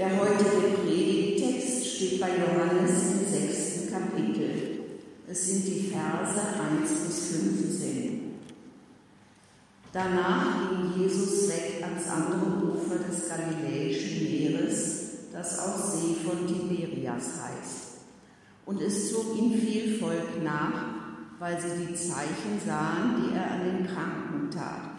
Der heutige Predigtext steht bei Johannes im sechsten Kapitel. Es sind die Verse 1 bis 15. Danach ging Jesus weg ans andere Ufer des Galiläischen Meeres, das auch See von Tiberias heißt. Und es zog ihm viel Volk nach, weil sie die Zeichen sahen, die er an den Kranken tat.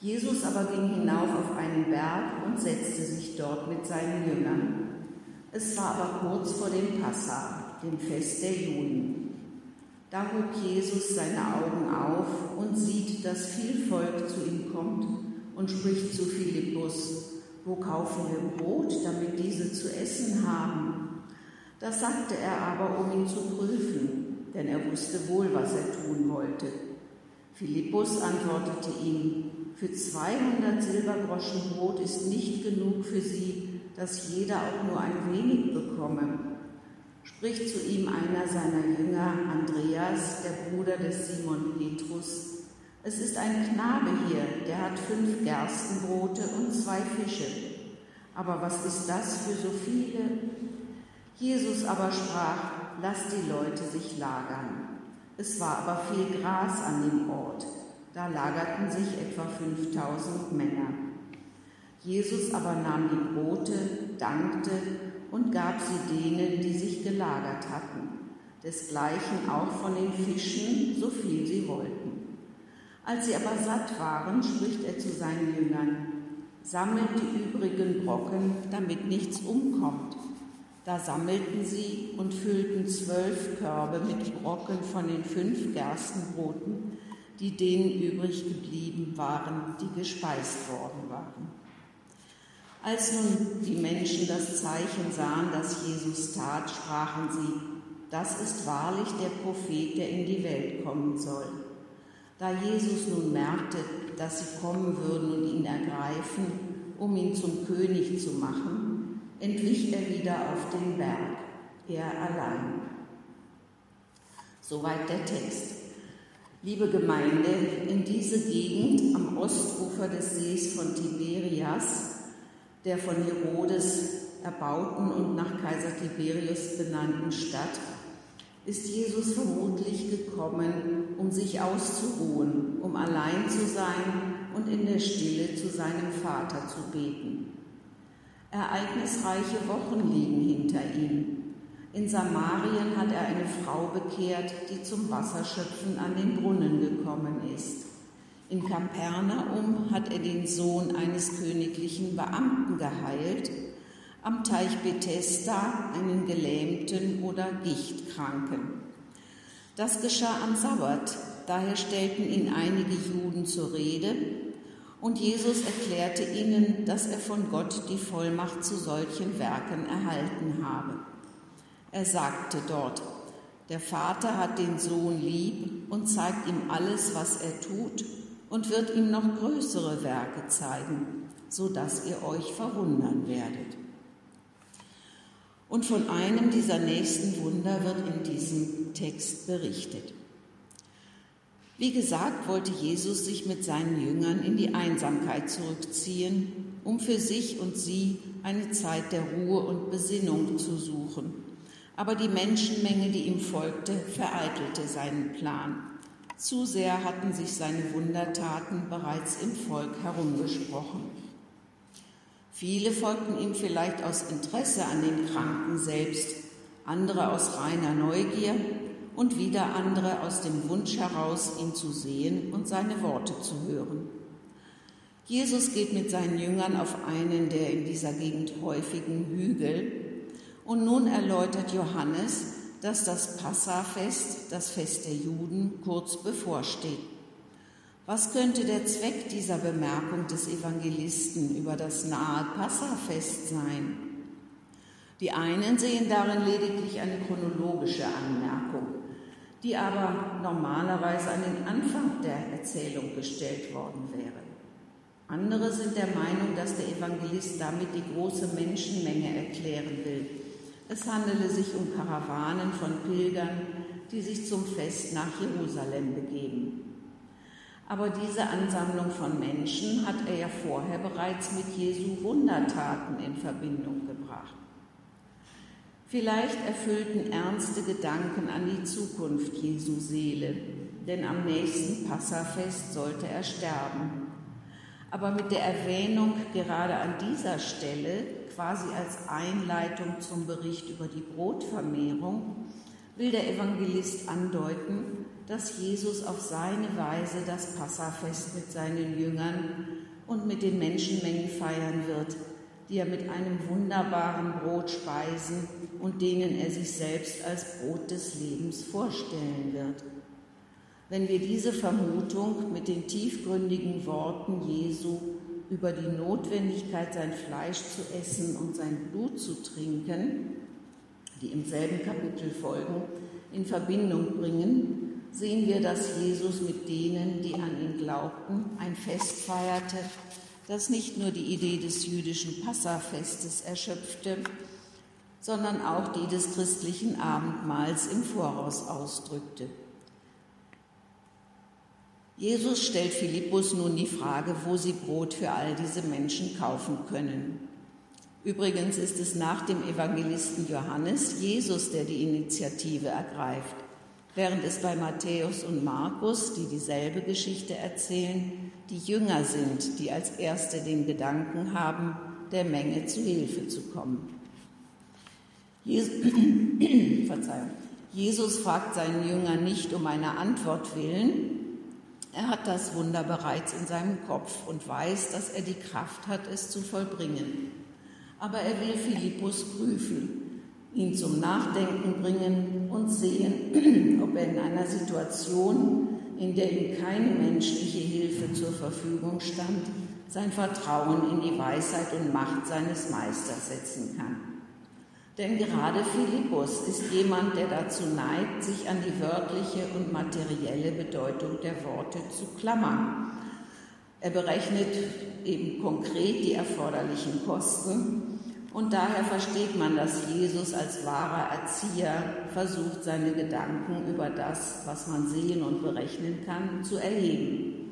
Jesus aber ging hinauf auf einen Berg und setzte sich dort mit seinen Jüngern. Es war aber kurz vor dem Passa, dem Fest der Juden. Da hob Jesus seine Augen auf und sieht, dass viel Volk zu ihm kommt und spricht zu Philippus, wo kaufen wir Brot, damit diese zu essen haben? Das sagte er aber, um ihn zu prüfen, denn er wusste wohl, was er tun wollte. Philippus antwortete ihm, für 200 Silbergroschen Brot ist nicht genug für sie, dass jeder auch nur ein wenig bekomme. Spricht zu ihm einer seiner Jünger, Andreas, der Bruder des Simon Petrus. Es ist ein Knabe hier, der hat fünf Gerstenbrote und zwei Fische. Aber was ist das für so viele? Jesus aber sprach, lasst die Leute sich lagern. Es war aber viel Gras an dem Ort da lagerten sich etwa 5000 Männer. Jesus aber nahm die Brote, dankte und gab sie denen, die sich gelagert hatten, desgleichen auch von den Fischen, so viel sie wollten. Als sie aber satt waren, spricht er zu seinen Jüngern, sammelt die übrigen Brocken, damit nichts umkommt. Da sammelten sie und füllten zwölf Körbe mit Brocken von den fünf Gerstenbroten, die denen übrig geblieben waren, die gespeist worden waren. Als nun die Menschen das Zeichen sahen, das Jesus tat, sprachen sie, das ist wahrlich der Prophet, der in die Welt kommen soll. Da Jesus nun merkte, dass sie kommen würden und ihn ergreifen, um ihn zum König zu machen, entwich er wieder auf den Berg, er allein. Soweit der Text. Liebe Gemeinde, in diese Gegend am Ostufer des Sees von Tiberias, der von Herodes erbauten und nach Kaiser Tiberius benannten Stadt, ist Jesus vermutlich gekommen, um sich auszuruhen, um allein zu sein und in der Stille zu seinem Vater zu beten. Ereignisreiche Wochen liegen hinter ihm. In Samarien hat er eine Frau bekehrt, die zum Wasserschöpfen an den Brunnen gekommen ist. In Kapernaum hat er den Sohn eines königlichen Beamten geheilt, am Teich Bethesda einen Gelähmten oder Gichtkranken. Das geschah am Sabbat, daher stellten ihn einige Juden zur Rede, und Jesus erklärte ihnen, dass er von Gott die Vollmacht zu solchen Werken erhalten habe. Er sagte dort, der Vater hat den Sohn lieb und zeigt ihm alles, was er tut und wird ihm noch größere Werke zeigen, so dass ihr euch verwundern werdet. Und von einem dieser nächsten Wunder wird in diesem Text berichtet. Wie gesagt, wollte Jesus sich mit seinen Jüngern in die Einsamkeit zurückziehen, um für sich und sie eine Zeit der Ruhe und Besinnung zu suchen aber die Menschenmenge, die ihm folgte, vereitelte seinen Plan. Zu sehr hatten sich seine Wundertaten bereits im Volk herumgesprochen. Viele folgten ihm vielleicht aus Interesse an den Kranken selbst, andere aus reiner Neugier und wieder andere aus dem Wunsch heraus, ihn zu sehen und seine Worte zu hören. Jesus geht mit seinen Jüngern auf einen der in dieser Gegend häufigen Hügel, und nun erläutert Johannes, dass das Passafest, das Fest der Juden, kurz bevorsteht. Was könnte der Zweck dieser Bemerkung des Evangelisten über das nahe Passafest sein? Die einen sehen darin lediglich eine chronologische Anmerkung, die aber normalerweise an den Anfang der Erzählung gestellt worden wäre. Andere sind der Meinung, dass der Evangelist damit die große Menschenmenge erklären will, es handele sich um Karawanen von Pilgern, die sich zum Fest nach Jerusalem begeben. Aber diese Ansammlung von Menschen hat er ja vorher bereits mit Jesu Wundertaten in Verbindung gebracht. Vielleicht erfüllten ernste Gedanken an die Zukunft Jesu Seele, denn am nächsten Passafest sollte er sterben. Aber mit der Erwähnung gerade an dieser Stelle, quasi als Einleitung zum Bericht über die Brotvermehrung, will der Evangelist andeuten, dass Jesus auf seine Weise das Passafest mit seinen Jüngern und mit den Menschenmengen feiern wird, die er mit einem wunderbaren Brot speisen und denen er sich selbst als Brot des Lebens vorstellen wird. Wenn wir diese Vermutung mit den tiefgründigen Worten Jesu über die Notwendigkeit, sein Fleisch zu essen und sein Blut zu trinken, die im selben Kapitel folgen, in Verbindung bringen, sehen wir, dass Jesus mit denen, die an ihn glaubten, ein Fest feierte, das nicht nur die Idee des jüdischen Passafestes erschöpfte, sondern auch die des christlichen Abendmahls im Voraus ausdrückte. Jesus stellt Philippus nun die Frage, wo sie Brot für all diese Menschen kaufen können. Übrigens ist es nach dem Evangelisten Johannes Jesus, der die Initiative ergreift, während es bei Matthäus und Markus, die dieselbe Geschichte erzählen, die Jünger sind, die als Erste den Gedanken haben, der Menge zu Hilfe zu kommen. Jesus, Jesus fragt seinen Jünger nicht um eine Antwort willen, er hat das Wunder bereits in seinem Kopf und weiß, dass er die Kraft hat, es zu vollbringen aber er will Philippus prüfen, ihn zum Nachdenken bringen und sehen, ob er in einer Situation, in der ihm keine menschliche Hilfe zur Verfügung stand, sein Vertrauen in die Weisheit und Macht seines Meisters setzen kann. Denn gerade Philippus ist jemand, der dazu neigt, sich an die wörtliche und materielle Bedeutung der Worte zu klammern er berechnet eben konkret die erforderlichen Kosten und daher versteht man, dass Jesus als wahrer Erzieher versucht, seine Gedanken über das, was man sehen und berechnen kann, zu erheben.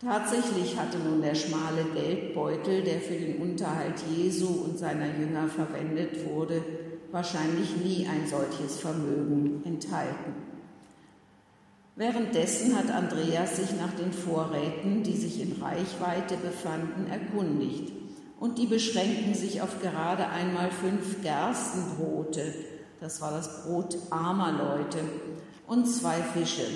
Tatsächlich hatte nun der schmale Geldbeutel, der für den Unterhalt Jesu und seiner Jünger verwendet wurde, wahrscheinlich nie ein solches Vermögen enthalten. Währenddessen hat Andreas sich nach den Vorräten, die sich in Reichweite befanden, erkundigt. Und die beschränken sich auf gerade einmal fünf Gerstenbrote, das war das Brot armer Leute, und zwei Fische.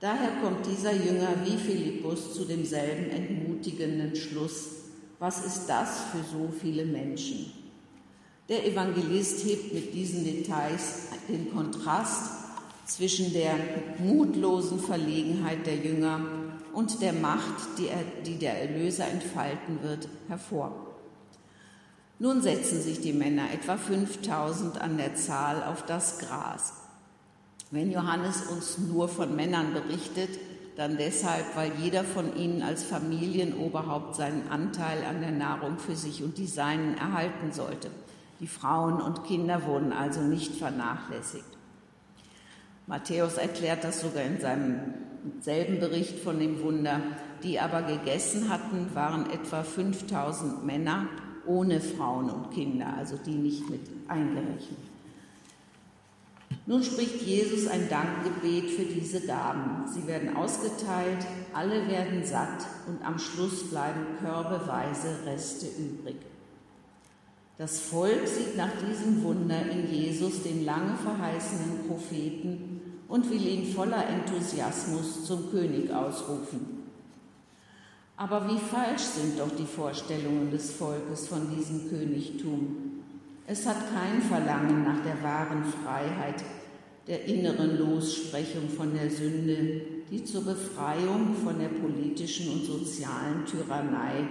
Daher kommt dieser Jünger wie Philippus zu demselben entmutigenden Schluss. Was ist das für so viele Menschen? Der Evangelist hebt mit diesen Details den Kontrast zwischen der mutlosen Verlegenheit der Jünger und der Macht, die, er, die der Erlöser entfalten wird, hervor. Nun setzen sich die Männer, etwa 5000 an der Zahl, auf das Gras. Wenn Johannes uns nur von Männern berichtet, dann deshalb, weil jeder von ihnen als Familienoberhaupt seinen Anteil an der Nahrung für sich und die Seinen erhalten sollte. Die Frauen und Kinder wurden also nicht vernachlässigt. Matthäus erklärt das sogar in seinem selben Bericht von dem Wunder. Die aber gegessen hatten, waren etwa 5000 Männer ohne Frauen und Kinder, also die nicht mit eingerechnet. Nun spricht Jesus ein Dankgebet für diese Gaben. Sie werden ausgeteilt, alle werden satt und am Schluss bleiben körbeweise Reste übrig. Das Volk sieht nach diesem Wunder in Jesus den lange verheißenen Propheten und will ihn voller Enthusiasmus zum König ausrufen. Aber wie falsch sind doch die Vorstellungen des Volkes von diesem Königtum. Es hat kein Verlangen nach der wahren Freiheit, der inneren Lossprechung von der Sünde, die zur Befreiung von der politischen und sozialen Tyrannei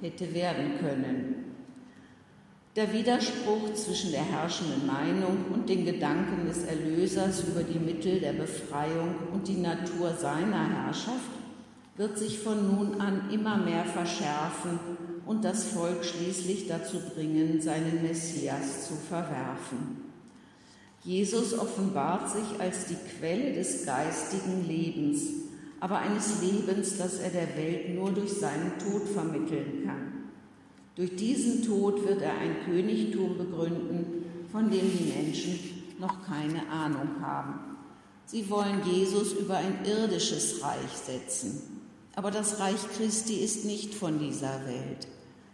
hätte werden können. Der Widerspruch zwischen der herrschenden Meinung und den Gedanken des Erlösers über die Mittel der Befreiung und die Natur seiner Herrschaft wird sich von nun an immer mehr verschärfen und das Volk schließlich dazu bringen, seinen Messias zu verwerfen. Jesus offenbart sich als die Quelle des geistigen Lebens, aber eines Lebens, das er der Welt nur durch seinen Tod vermitteln kann. Durch diesen Tod wird er ein Königtum begründen, von dem die Menschen noch keine Ahnung haben. Sie wollen Jesus über ein irdisches Reich setzen. Aber das Reich Christi ist nicht von dieser Welt.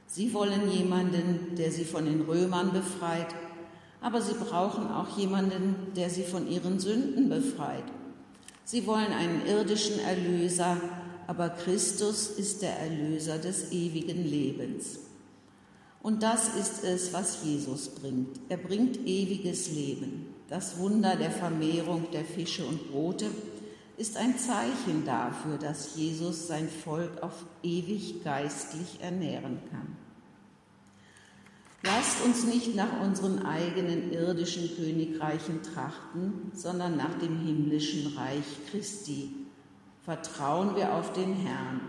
Sie wollen jemanden, der sie von den Römern befreit, aber sie brauchen auch jemanden, der sie von ihren Sünden befreit. Sie wollen einen irdischen Erlöser, aber Christus ist der Erlöser des ewigen Lebens. Und das ist es, was Jesus bringt. Er bringt ewiges Leben. Das Wunder der Vermehrung der Fische und Brote ist ein Zeichen dafür, dass Jesus sein Volk auf ewig geistlich ernähren kann. Lasst uns nicht nach unseren eigenen irdischen Königreichen trachten, sondern nach dem himmlischen Reich Christi. Vertrauen wir auf den Herrn,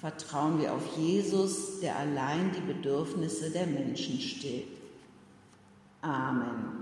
vertrauen wir auf Jesus, der allein die Bedürfnisse der Menschen stillt. Amen.